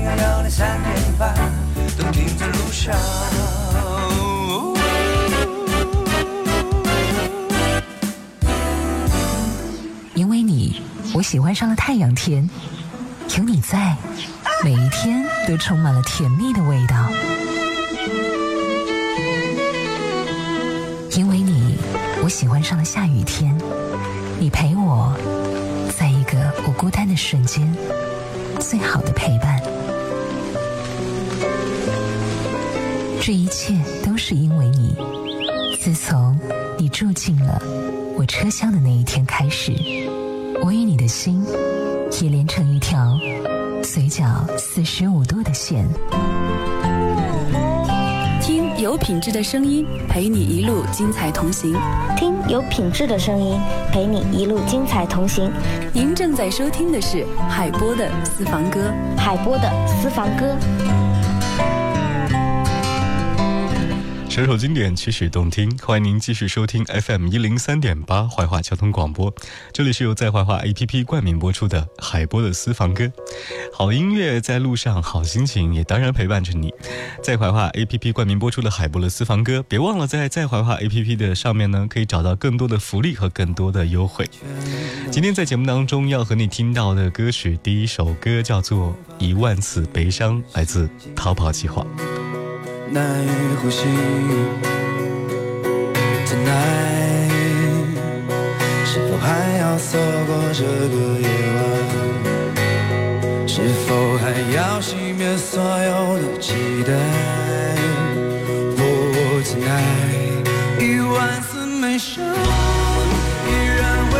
向前，平安要你三点半，都停在路上。因为你，我喜欢上了太阳天。有你在，每一天都充满了甜蜜的味道。因为你，我喜欢上了下雨天。你陪我，在一个我孤单的瞬间，最好的陪伴。这一切都是因为你。自从你住进了我车厢的那一天开始，我与你的心也连成一条随角四十五度的线。听有品质的声音，陪你一路精彩同行。听有品质的声音，陪你一路精彩同行。您正在收听的是海波的私房歌，海波的私房歌。首首经典，曲曲动听，欢迎您继续收听 FM 一零三点八怀化交通广播。这里是由在怀化 APP 冠名播出的海波的私房歌。好音乐在路上，好心情也当然陪伴着你。在怀化 APP 冠名播出的海波的私房歌，别忘了在在怀化 APP 的上面呢，可以找到更多的福利和更多的优惠。今天在节目当中要和你听到的歌曲，第一首歌叫做《一万次悲伤》，来自逃跑计划。难以呼吸，Tonight，是否还要错过这个夜晚？是否还要熄灭所有的期待？Oh tonight，一万次没伤。依然会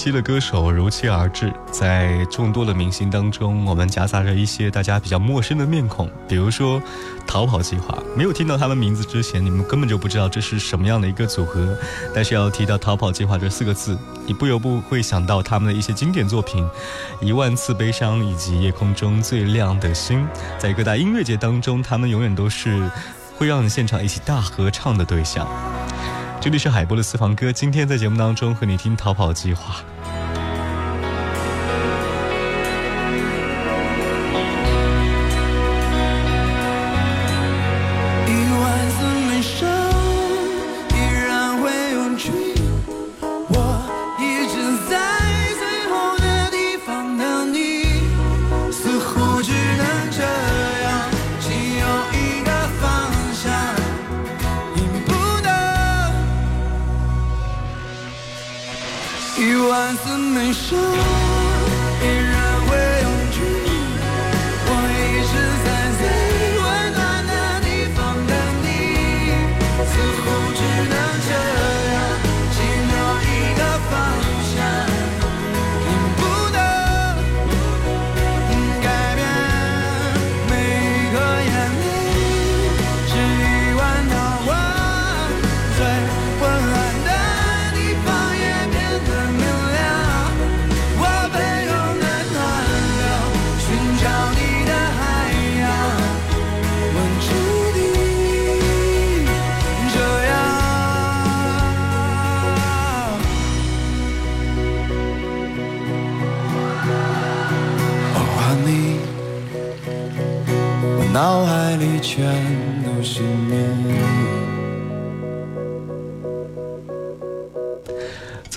期的歌手如期而至，在众多的明星当中，我们夹杂着一些大家比较陌生的面孔，比如说逃跑计划。没有听到他们名字之前，你们根本就不知道这是什么样的一个组合。但是要提到逃跑计划这四个字，你不由不会想到他们的一些经典作品，《一万次悲伤》以及《夜空中最亮的星》。在各大音乐节当中，他们永远都是会让你现场一起大合唱的对象。这里是海波的私房歌，今天在节目当中和你听《逃跑计划》。我一直在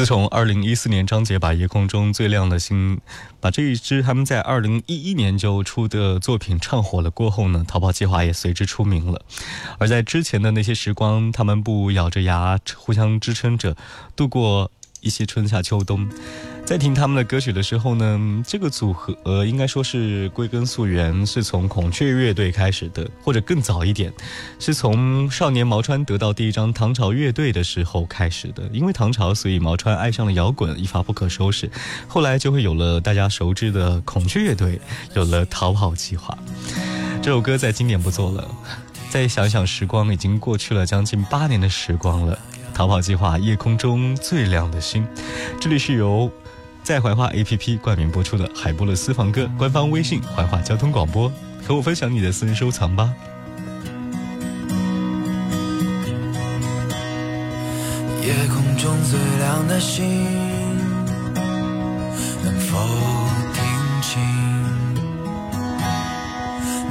自从二零一四年张杰把《夜空中最亮的星》把这一支他们在二零一一年就出的作品唱火了过后呢，逃跑计划也随之出名了。而在之前的那些时光，他们不咬着牙互相支撑着度过一些春夏秋冬。在听他们的歌曲的时候呢，这个组合呃应该说是归根溯源，是从孔雀乐队开始的，或者更早一点，是从少年毛川得到第一张唐朝乐队的时候开始的。因为唐朝，所以毛川爱上了摇滚，一发不可收拾。后来就会有了大家熟知的孔雀乐队，有了逃跑计划。这首歌在经典不做了。再想想时光，已经过去了将近八年的时光了。逃跑计划，夜空中最亮的星。这里是由。在怀化 APP 冠名播出的海波的私房歌，官方微信怀化交通广播，和我分享你的私人收藏吧。夜空中最亮的星，能否听清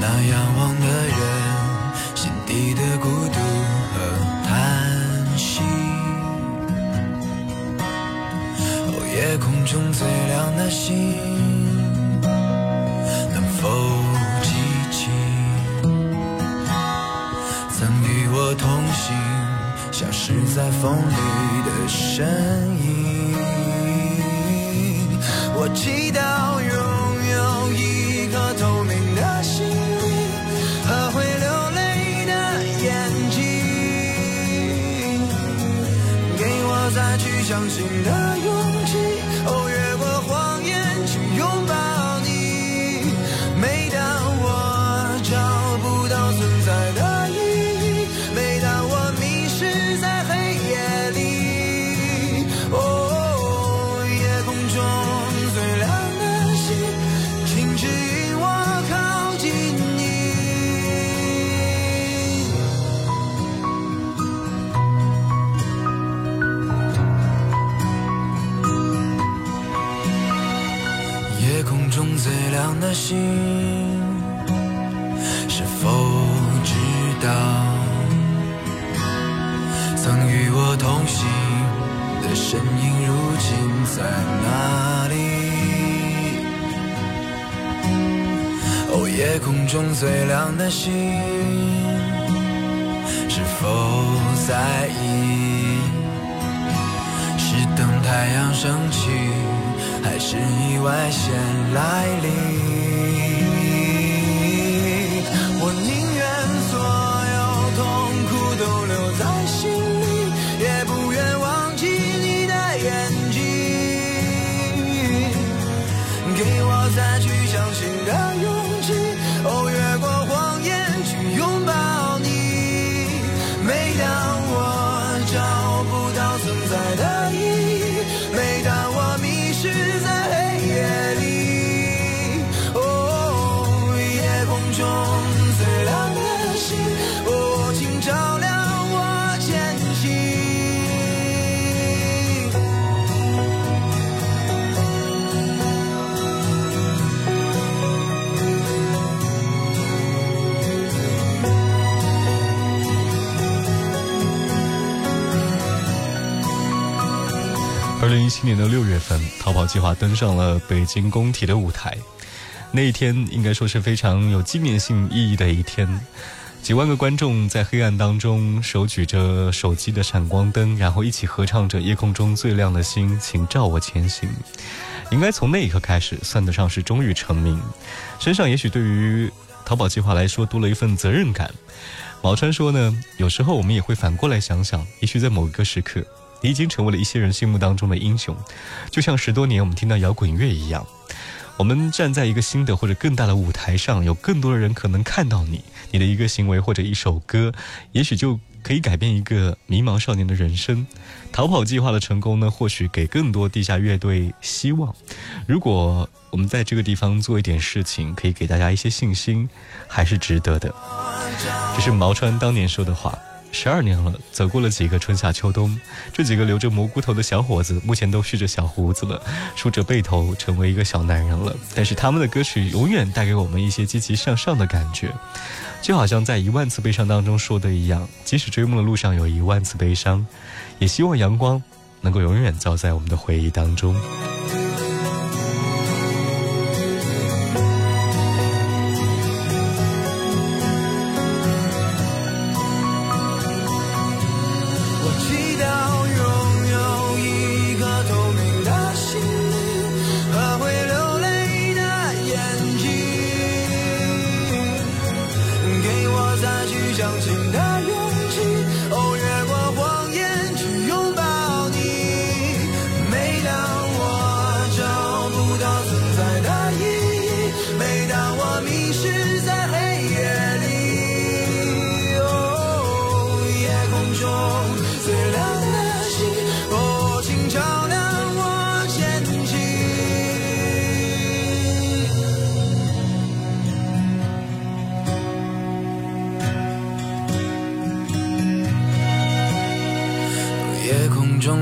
那仰望的人心底的孤中最亮的星，能否记起曾与我同行、消失在风里的身影？我祈祷拥有一颗透明的心灵和会流泪的眼睛，给我再去相信的影，如今在哪里？哦，夜空中最亮的星，是否在意？是等太阳升起？还是意外先来临。零一七年的六月份，逃跑计划登上了北京工体的舞台。那一天应该说是非常有纪念性意义的一天。几万个观众在黑暗当中，手举着手机的闪光灯，然后一起合唱着《夜空中最亮的星，请照我前行》。应该从那一刻开始，算得上是终于成名。身上也许对于逃跑计划来说多了一份责任感。毛川说呢，有时候我们也会反过来想想，也许在某一个时刻。你已经成为了一些人心目当中的英雄，就像十多年我们听到摇滚乐一样。我们站在一个新的或者更大的舞台上，有更多的人可能看到你，你的一个行为或者一首歌，也许就可以改变一个迷茫少年的人生。逃跑计划的成功呢，或许给更多地下乐队希望。如果我们在这个地方做一点事情，可以给大家一些信心，还是值得的。这是毛川当年说的话。十二年了，走过了几个春夏秋冬，这几个留着蘑菇头的小伙子，目前都蓄着小胡子了，梳着背头，成为一个小男人了。但是他们的歌曲永远带给我们一些积极向上的感觉，就好像在一万次悲伤当中说的一样，即使追梦的路上有一万次悲伤，也希望阳光能够永远照在我们的回忆当中。相信的永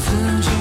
曾经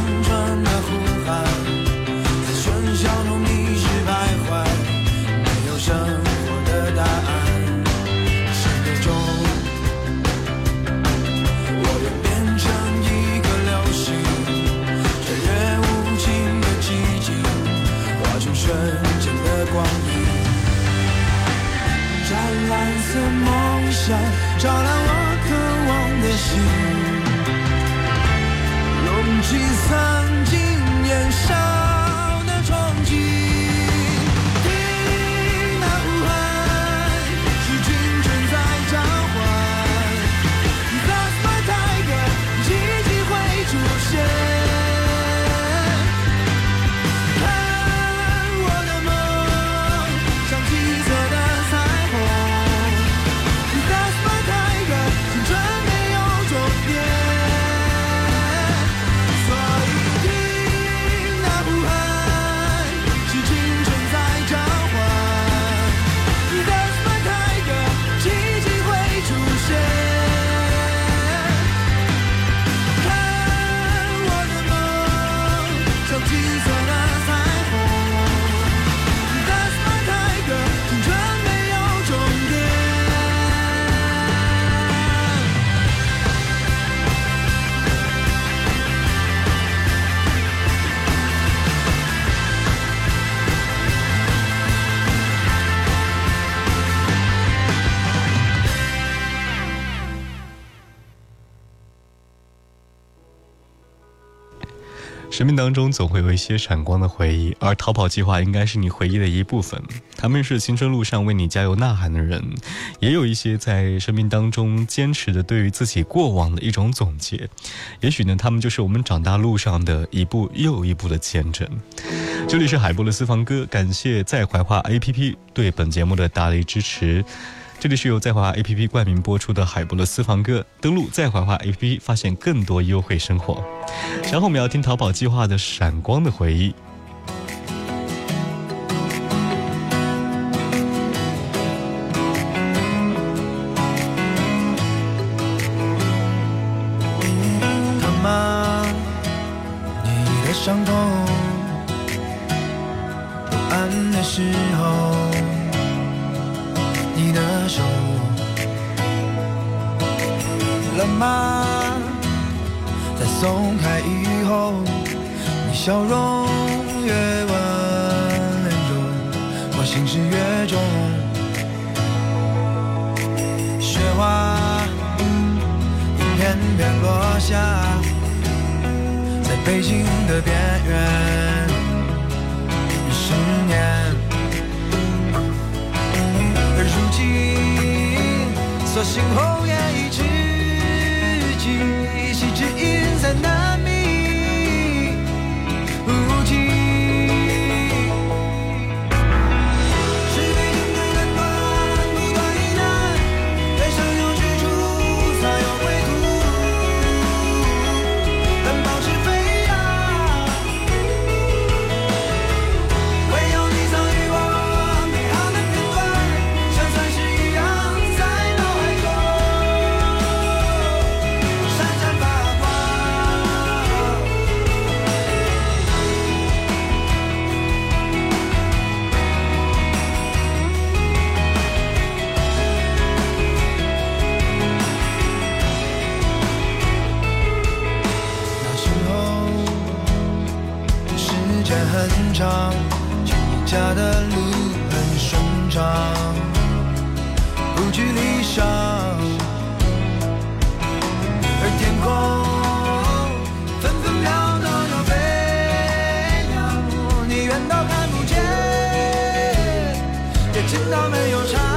生命当中总会有一些闪光的回忆，而逃跑计划应该是你回忆的一部分。他们是青春路上为你加油呐喊的人，也有一些在生命当中坚持的对于自己过往的一种总结。也许呢，他们就是我们长大路上的一步又一步的见证。这里是海波的私房歌，感谢在怀化 APP 对本节目的大力支持。这里是由在华 APP 冠名播出的海博的私房歌，登录在华 APP 发现更多优惠生活。然后我们要听淘宝计划的闪光的回忆。天边落下，在北京的边缘，十年。而如今，所幸红颜已知己，惜只因在难鸟，你远到看不见，也近到没有察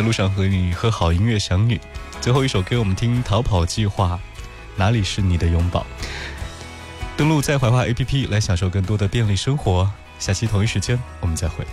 在路上和你和好音乐相遇。最后一首给我们听《逃跑计划》，哪里是你的拥抱？登录在怀化 APP 来享受更多的便利生活。下期同一时间我们再会。